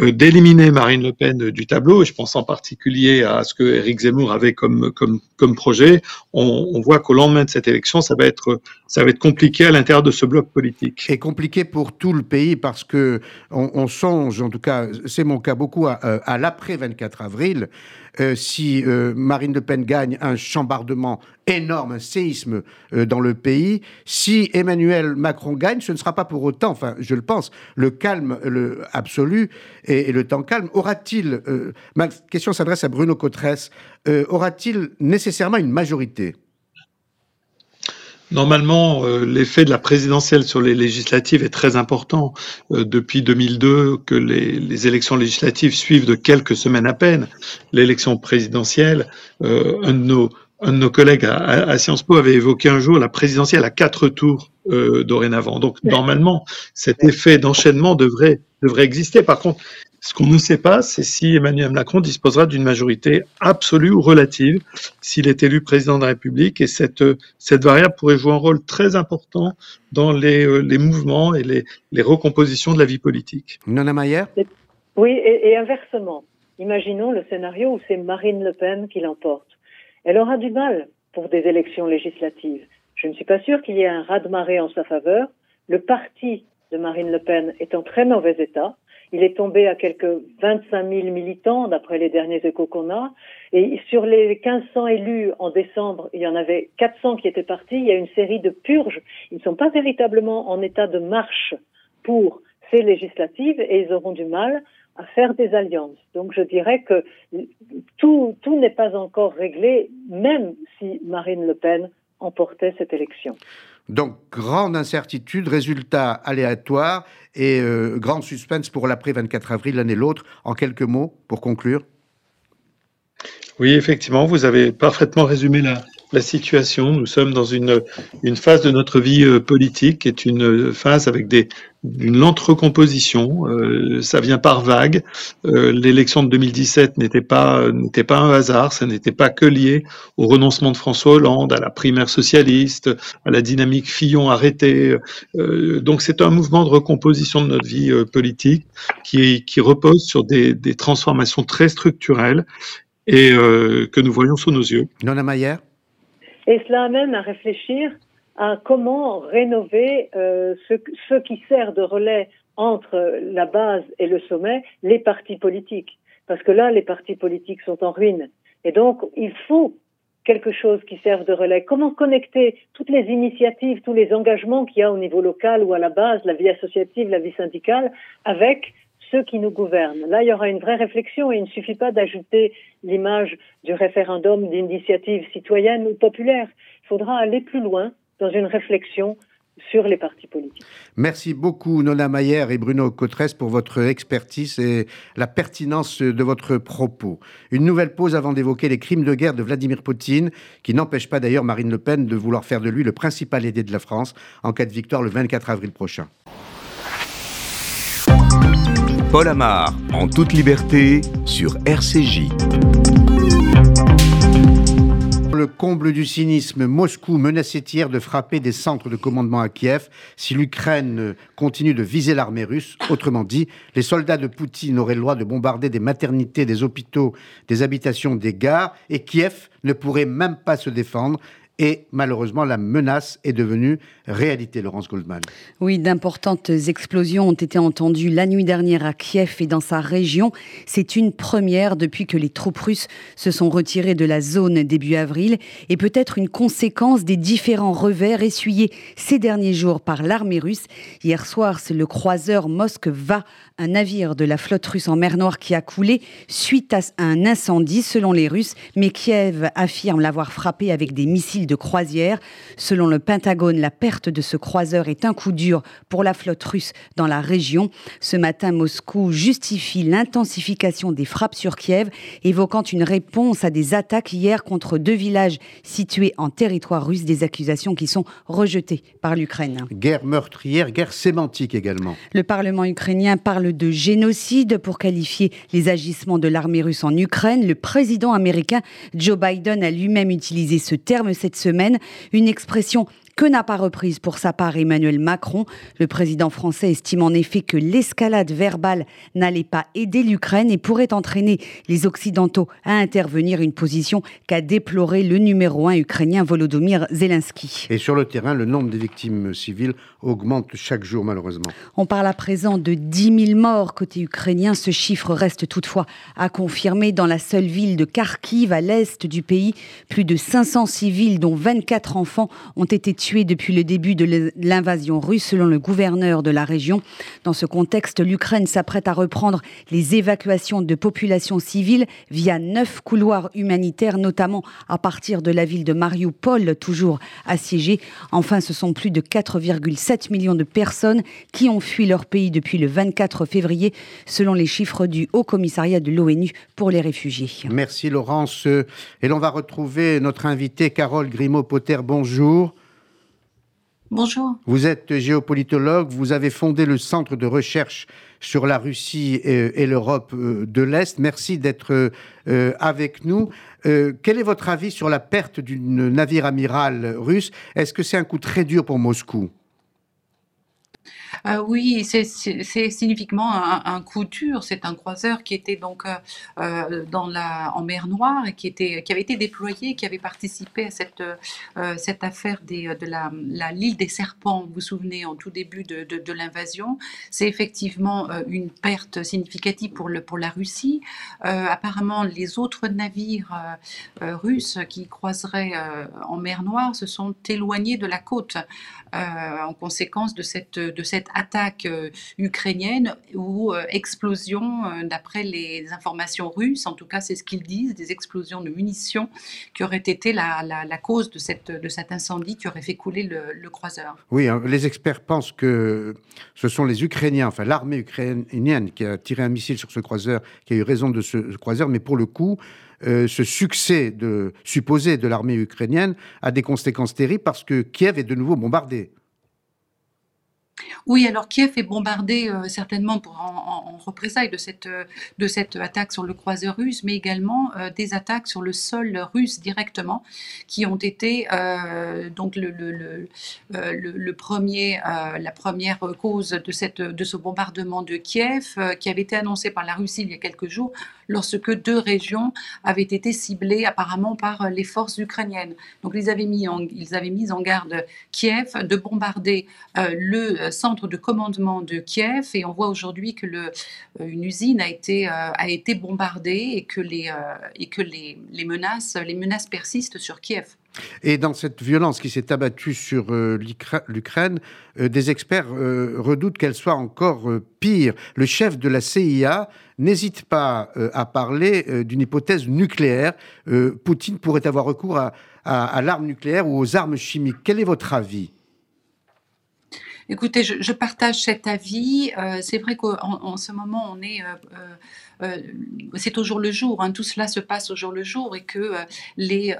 d'éliminer Marine Le Pen du tableau, et je pense en particulier à ce que Éric Zemmour avait comme, comme, projet, on, voit qu'au lendemain de cette élection, ça va être, ça va être compliqué à l'intérieur de ce bloc politique. Et compliqué pour tout le pays parce que on, on songe, en tout cas, c'est mon cas beaucoup, à, euh, l'après 24 avril. Euh, si euh, Marine Le Pen gagne un chambardement énorme, un séisme euh, dans le pays, si Emmanuel Macron gagne, ce ne sera pas pour autant, enfin, je le pense, le calme absolu et, et le temps calme. Aura-t-il, euh, ma question s'adresse à Bruno Cotresse, euh, aura-t-il nécessairement une majorité? Normalement, euh, l'effet de la présidentielle sur les législatives est très important. Euh, depuis 2002, que les, les élections législatives suivent de quelques semaines à peine l'élection présidentielle, euh, un, de nos, un de nos collègues à, à- à Sciences Po avait évoqué un jour la présidentielle à quatre tours euh, dorénavant. Donc normalement, cet effet d'enchaînement devrait, devrait exister. Par contre, ce qu'on ne sait pas, c'est si Emmanuel Macron disposera d'une majorité absolue ou relative s'il est élu président de la République. Et cette, cette variable pourrait jouer un rôle très important dans les, euh, les mouvements et les, les recompositions de la vie politique. Nona Mayer? Oui, et, et inversement. Imaginons le scénario où c'est Marine Le Pen qui l'emporte. Elle aura du mal pour des élections législatives. Je ne suis pas sûre qu'il y ait un raz-de-marée en sa faveur. Le parti de Marine Le Pen est en très mauvais état. Il est tombé à quelques 25 000 militants, d'après les derniers échos qu'on a. Et sur les 1500 élus en décembre, il y en avait 400 qui étaient partis. Il y a une série de purges. Ils ne sont pas véritablement en état de marche pour ces législatives et ils auront du mal à faire des alliances. Donc je dirais que tout, tout n'est pas encore réglé, même si Marine Le Pen emportait cette élection. Donc, grande incertitude, résultat aléatoire et euh, grand suspense pour l'après 24 avril l'un et l'autre. En quelques mots, pour conclure. Oui, effectivement, vous avez parfaitement résumé la, la situation. Nous sommes dans une, une phase de notre vie euh, politique qui est une phase avec des, une lente recomposition. Euh, ça vient par vagues. Euh, L'élection de 2017 n'était pas, n'était pas un hasard. Ça n'était pas que lié au renoncement de François Hollande, à la primaire socialiste, à la dynamique Fillon arrêtée. Euh, donc c'est un mouvement de recomposition de notre vie euh, politique qui, qui repose sur des, des transformations très structurelles et euh, que nous voyons sous nos yeux. Nona Mayer Et cela amène à réfléchir à comment rénover euh, ce, ce qui sert de relais entre la base et le sommet, les partis politiques. Parce que là, les partis politiques sont en ruine. Et donc, il faut quelque chose qui serve de relais. Comment connecter toutes les initiatives, tous les engagements qu'il y a au niveau local ou à la base, la vie associative, la vie syndicale, avec ceux qui nous gouvernent. Là, il y aura une vraie réflexion et il ne suffit pas d'ajouter l'image du référendum d'initiative citoyenne ou populaire. Il faudra aller plus loin dans une réflexion sur les partis politiques. Merci beaucoup Nona Mayer et Bruno Cotresse pour votre expertise et la pertinence de votre propos. Une nouvelle pause avant d'évoquer les crimes de guerre de Vladimir Poutine, qui n'empêche pas d'ailleurs Marine Le Pen de vouloir faire de lui le principal aidé de la France en cas de victoire le 24 avril prochain. Paul Amar, en toute liberté, sur RCJ. Le comble du cynisme, Moscou menaçait hier de frapper des centres de commandement à Kiev si l'Ukraine continue de viser l'armée russe. Autrement dit, les soldats de Poutine auraient le droit de bombarder des maternités, des hôpitaux, des habitations, des gares, et Kiev ne pourrait même pas se défendre. Et malheureusement, la menace est devenue réalité, Laurence Goldman. Oui, d'importantes explosions ont été entendues la nuit dernière à Kiev et dans sa région. C'est une première depuis que les troupes russes se sont retirées de la zone début avril et peut-être une conséquence des différents revers essuyés ces derniers jours par l'armée russe. Hier soir, c'est le croiseur Moskva, un navire de la flotte russe en mer Noire qui a coulé suite à un incendie selon les Russes, mais Kiev affirme l'avoir frappé avec des missiles de croisière. Selon le Pentagone, la perte de ce croiseur est un coup dur pour la flotte russe dans la région. Ce matin, Moscou justifie l'intensification des frappes sur Kiev, évoquant une réponse à des attaques hier contre deux villages situés en territoire russe, des accusations qui sont rejetées par l'Ukraine. Guerre meurtrière, guerre sémantique également. Le Parlement ukrainien parle de génocide pour qualifier les agissements de l'armée russe en Ukraine. Le président américain Joe Biden a lui-même utilisé ce terme cette semaine, une expression que n'a pas reprise pour sa part Emmanuel Macron. Le président français estime en effet que l'escalade verbale n'allait pas aider l'Ukraine et pourrait entraîner les Occidentaux à intervenir, une position qu'a déploré le numéro un ukrainien Volodymyr Zelensky. Et sur le terrain, le nombre des victimes civiles augmente chaque jour malheureusement. On parle à présent de 10 000 morts côté ukrainien. Ce chiffre reste toutefois à confirmer dans la seule ville de Kharkiv, à l'est du pays. Plus de 500 civils, dont 24 enfants, ont été tués depuis le début de l'invasion russe, selon le gouverneur de la région. Dans ce contexte, l'Ukraine s'apprête à reprendre les évacuations de populations civiles via neuf couloirs humanitaires, notamment à partir de la ville de Mariupol, toujours assiégée. Enfin, ce sont plus de 4,7 7 millions de personnes qui ont fui leur pays depuis le 24 février, selon les chiffres du Haut Commissariat de l'ONU pour les réfugiés. Merci Laurence. Et l'on va retrouver notre invitée Carole Grimaud-Potter. Bonjour. Bonjour. Vous êtes géopolitologue, vous avez fondé le centre de recherche sur la Russie et, l'Europe euh, de l'Est. Merci d'être euh, avec nous. Euh, quel est votre avis sur la perte d'une navire amiral russe? Est-ce que c'est un coup très dur pour Moscou? Euh, oui, c'est signifiquement un, un, coup dur. C'est un croiseur qui était donc euh, euh, dans la, en mer Noire et qui, était, qui avait été déployé, qui avait participé à cette, cette affaire des, de la, l'île des serpents, vous vous souvenez, en tout début de, de, l'invasion. C'est effectivement une perte significative pour, le, pour la Russie. apparemment, les autres navires russes qui croiseraient en mer Noire se sont éloignés de la côte en conséquence de cette, de cette attaque euh, ukrainienne ou euh, explosion, euh, d'après les informations russes, en tout cas c'est ce qu'ils disent, des explosions de munitions qui auraient été la, cause de cet incendie qui aurait fait couler le, croiseur. Oui, hein, les experts pensent que ce sont les Ukrainiens, enfin l'armée ukrainienne qui a tiré un missile sur ce croiseur, qui a eu raison de ce croiseur, mais pour le coup, ce succès de, supposé de l'armée ukrainienne a des conséquences terribles parce que Kiev est de nouveau bombardé. Oui, alors Kiev est bombardé euh, certainement en, représailles de cette, euh, de cette attaque sur le croiseur russe, mais également euh, des attaques sur le sol russe directement, qui ont été donc le, le, le, premier, la première cause de, cette, de ce bombardement de Kiev, qui avait été annoncé par la Russie il y a quelques jours, lorsque deux régions avaient été ciblées apparemment par les forces ukrainiennes. Donc ils avaient mis ils avaient mis en garde Kiev de bombarder le centre de commandement de Kiev et on voit aujourd'hui que euh, une usine a été, euh, a été bombardée et que, les, euh, et que les, les, menaces, les menaces persistent sur Kiev. Et dans cette violence qui s'est abattue sur l'Ukraine, des experts redoutent qu'elle soit encore pire. Le chef de la CIA n'hésite pas à parler d'une hypothèse nucléaire. Poutine pourrait avoir recours à, à l'arme nucléaire ou aux armes chimiques. Quel est votre avis? Écoutez, je, partage cet avis. Euh, c'est vrai qu'en en ce moment, on est, euh, euh, c'est au jour le jour. hein, tout cela se passe au jour le jour et que les,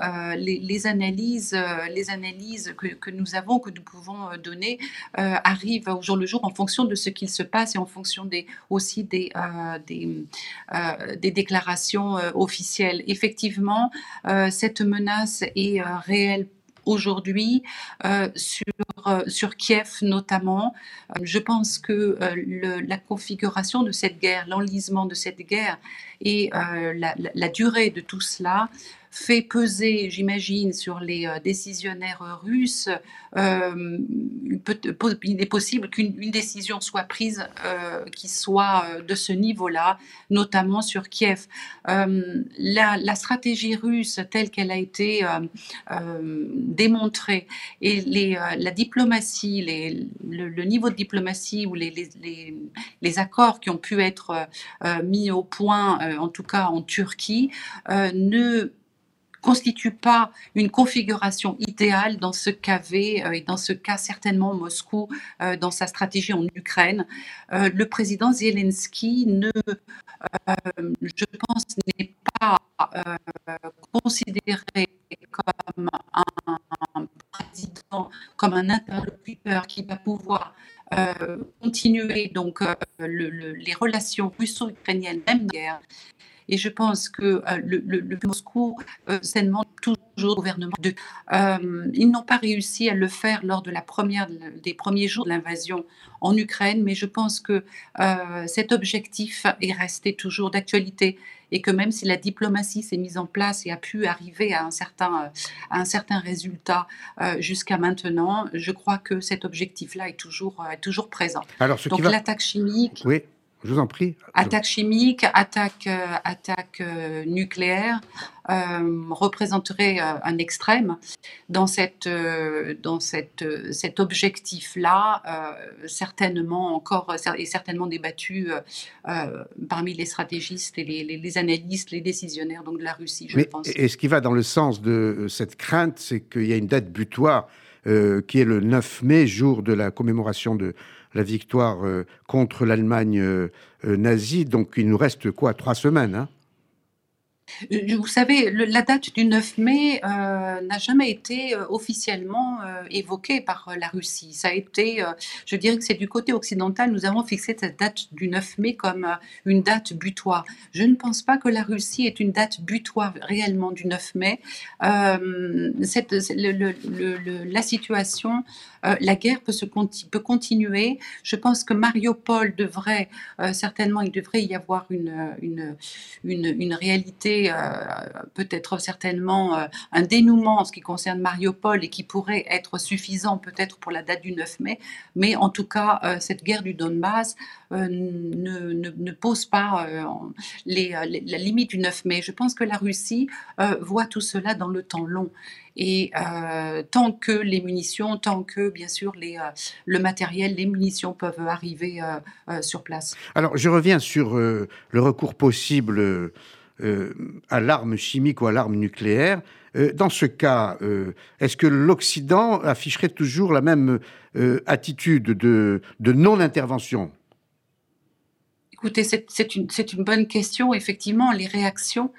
analyses, les analyses que, nous avons, que nous pouvons donner, arrivent au jour le jour en fonction de ce qu'il se passe et en fonction des, aussi des, déclarations officielles. Effectivement, cette menace est réelle aujourd'hui euh, sur, euh, sur Kiev notamment. Euh, je pense que euh, le- la configuration de cette guerre, l'enlisement de cette guerre et euh, la, la- la durée de tout cela fait peser, j'imagine, sur les euh, décisionnaires russes. euh, il est possible qu'une une décision soit prise euh, qui soit de ce niveau-là, notamment sur Kiev. La, stratégie russe telle qu'elle a été démontrée et la diplomatie, le, niveau de diplomatie ou les, les, accords qui ont pu être mis au point, en tout cas en Turquie, ne constitue pas une configuration idéale dans ce qu'avait, euh, et dans ce cas certainement Moscou, euh, dans sa stratégie en Ukraine. Euh, le président Zelensky ne, je pense, n'est pas considéré comme un, président, comme un interlocuteur qui va pouvoir continuer donc le- le- les relations russo-ukrainiennes, même guerre. Et je pense que euh, le, le- le Moscou euh, demande toujours au gouvernement de. Euh, ils n'ont pas réussi à le faire lors de la première, des premiers jours de l'invasion en Ukraine, mais je pense que cet objectif est resté toujours d'actualité et que même si la diplomatie s'est mise en place et a pu arriver à un certain, à un certain résultat jusqu'à maintenant, je crois que cet objectif-là est toujours, est toujours présent. Alors, ce Donc l'attaque chimique, Oui, je vous en prie. Attaque chimique, attaque, euh, attaque euh, nucléaire euh, représenterait un extrême dans, cette, dans cette, cet objectif-là, certainement encore et certainement débattu parmi les stratégistes et les, les- les analystes, les décisionnaires donc de la Russie, je Mais, pense. et ce qui va dans le sens de cette crainte, c'est qu'il y a une date butoir qui est le 9 mai, jour de la commémoration de la victoire euh, contre l'Allemagne euh, euh, nazie. Donc il nous reste quoi Trois semaines hein? Vous savez, la date du 9 mai n'a jamais été officiellement évoquée par la Russie. Ça a été, je dirais que c'est du côté occidental, nous avons fixé cette date du 9 mai comme une date butoir. Je ne pense pas que la Russie est une date butoir réellement du 9 mai. La situation, euh, la guerre peut, se peut continuer. Je pense que Mariupol devrait, euh, certainement, il devrait y avoir une, une, une, une réalité, euh, peut-être certainement euh, un dénouement en ce qui concerne Mariupol et qui pourrait être suffisant peut-être pour la date du 9 mai. Mais en tout cas, euh, cette guerre du Donbass euh, ne, ne, pose pas euh, euh, la limite du 9 mai. Je pense que la Russie euh, voit tout cela dans le temps long. Et euh, tant que les munitions, tant que bien sûr euh, le matériel, les munitions peuvent arriver euh, euh, sur place. Alors, je reviens sur euh, le recours possible euh, euh, à l'arme chimique ou à l'arme nucléaire. Euh, dans ce cas, euh, est-ce que l'Occident afficherait toujours la même euh, attitude de, de non-intervention? Écoutez, c'est une, bonne question. Effectivement, les réactions,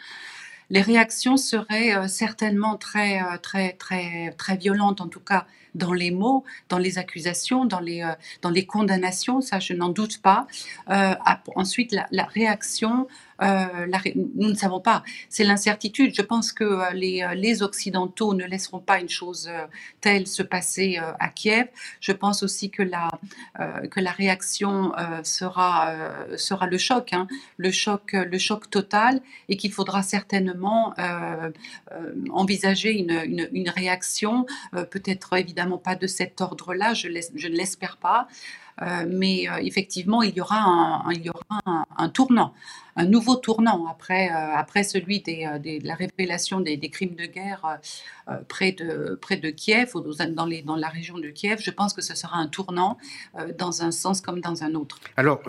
les réactions seraient euh, certainement très, euh, très, très, violentes, en tout cas dans les mots, dans les accusations, dans les, euh, condamnations, ça je n'en doute pas. Ensuite, la, réaction, ré- nous ne savons pas. C'est l'incertitude. Je pense que euh, les, euh, les Occidentaux ne laisseront pas une chose euh, telle se passer euh, à Kiev. Je pense aussi que la, euh, que la réaction euh, sera, euh, sera le choc, hein, le choc, le choc total, et qu'il faudra certainement euh, euh, envisager une, une, réaction, euh, peut-être évidemment pas de cet ordre-là, je, ne l'espère pas, euh, mais euh, effectivement il y aura un, il y aura un, tournant, un nouveau tournant après, après celui de la révélation des, crimes de guerre près, de, près de Kiev, dans, les, dans la région de Kiev. Je pense que ce sera un tournant dans un sens comme dans un autre. Alors,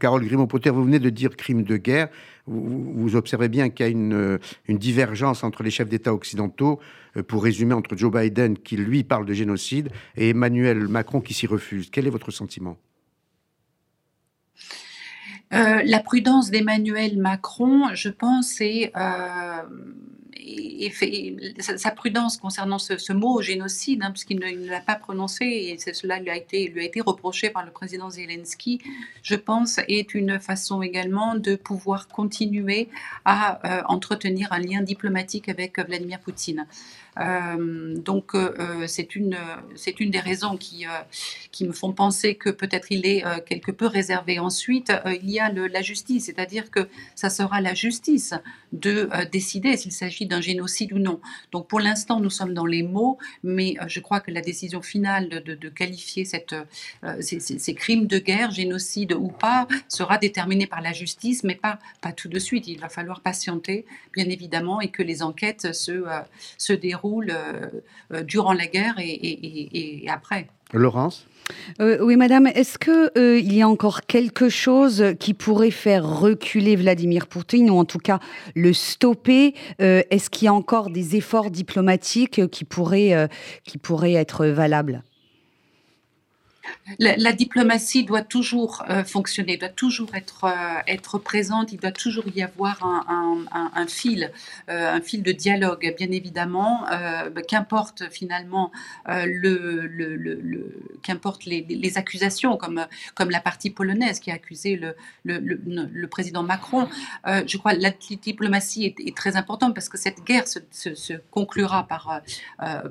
Carole Grimaud-Potter, vous venez de dire crimes de guerre. Vous, observez bien qu'il y a une divergence entre les chefs d'État occidentaux pour résumer, entre Joe Biden, qui lui parle de génocide, et Emmanuel Macron, qui s'y refuse. Quel est votre sentiment? Euh, la prudence d'Emmanuel Macron, je pense, c'est euh, sa, prudence concernant ce, mot génocide, hein, puisqu'il ne, l'a pas prononcé, et cela lui a, été, lui a été reproché par le président Zelensky, je pense, est une façon également de pouvoir continuer à euh, entretenir un lien diplomatique avec Vladimir Poutine. Euh, donc euh, euh, c'est une, c'est une des raisons qui, qui me font penser que peut-être il est quelque peu réservé. Ensuite, il y a la justice, c'est-à-dire que ça sera la justice de décider s'il s'agit d'un génocide ou non. Donc pour l'instant, nous sommes dans les mots, mais je crois que la décision finale de, qualifier cette, ces, ces, crimes de guerre, génocide ou pas, sera déterminée par la justice, mais pas, pas tout de suite. Il va falloir patienter, bien évidemment, et que les enquêtes se, se déroulent euh, euh, durant la guerre et, après. Laurence euh, oui, madame, est-ce qu'il il y a encore quelque chose qui pourrait faire reculer Vladimir Poutine ou en tout cas le stopper? Est-ce qu'il y a encore des efforts diplomatiques qui pourraient, qui pourraient être valables? La, diplomatie doit toujours euh, fonctionner, doit toujours être, euh, être présente, il doit toujours y avoir un, fil, euh, un fil de dialogue, bien évidemment, bah, qu'importe finalement le, le, qu'importe les, accusations, comme, comme la partie polonaise qui a accusé le, le, président Macron. je crois que la diplomatie est, très importante parce que cette guerre se, se, conclura par,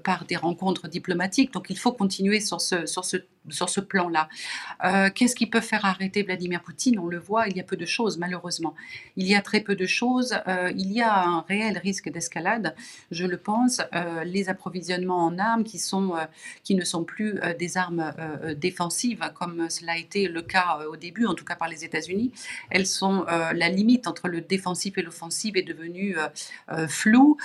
par des rencontres diplomatiques, donc il faut continuer sur ce, sur ce sur ce plan-là. Euh, qu'est-ce qui peut faire arrêter Vladimir Poutine? On le voit, il y a peu de choses, malheureusement. Il y a très peu de choses. Euh, il y a un réel risque d'escalade, je le pense. Euh, les approvisionnements en armes qui, sont, qui ne sont plus des armes défensives, comme cela a été le cas au début, en tout cas par les États-Unis. Elles sont la limite entre le défensif et l'offensif est devenue floue.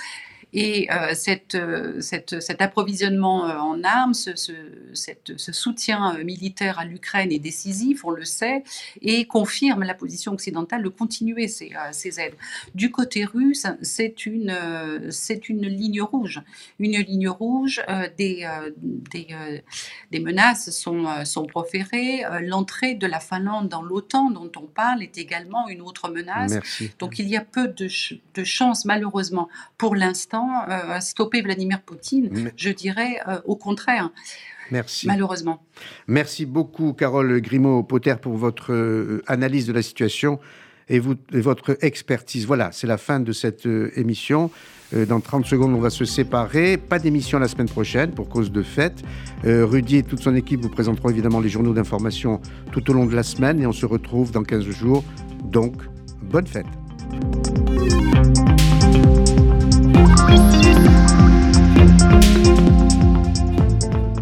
Et euh, cette, euh, cette, cet approvisionnement euh, en armes, ce, ce, cette, ce soutien militaire à l'Ukraine est décisif, on le sait, et confirme la position occidentale de continuer ces, ces aides. Du côté russe, c'est une, ligne rouge. Une ligne rouge, des, des, des, menaces sont, sont proférées. L'entrée de la Finlande dans l'OTAN, dont on parle, est également une autre menace. Merci. Donc il y a peu de, de chances, malheureusement, pour l'instant euh, à stopper Vladimir Poutine. Je dirais euh, au contraire. Merci. Malheureusement. Merci beaucoup, Carole Grimaud-Potter, pour votre euh, analyse de la situation et, vous, votre expertise. Voilà, c'est la fin de cette émission. dans 30 secondes, on va se séparer. Pas d'émission la semaine prochaine pour cause de fête. Rudy et toute son équipe vous présenteront évidemment les journaux d'information tout au long de la semaine et on se retrouve dans 15 jours. Donc, bonne fête.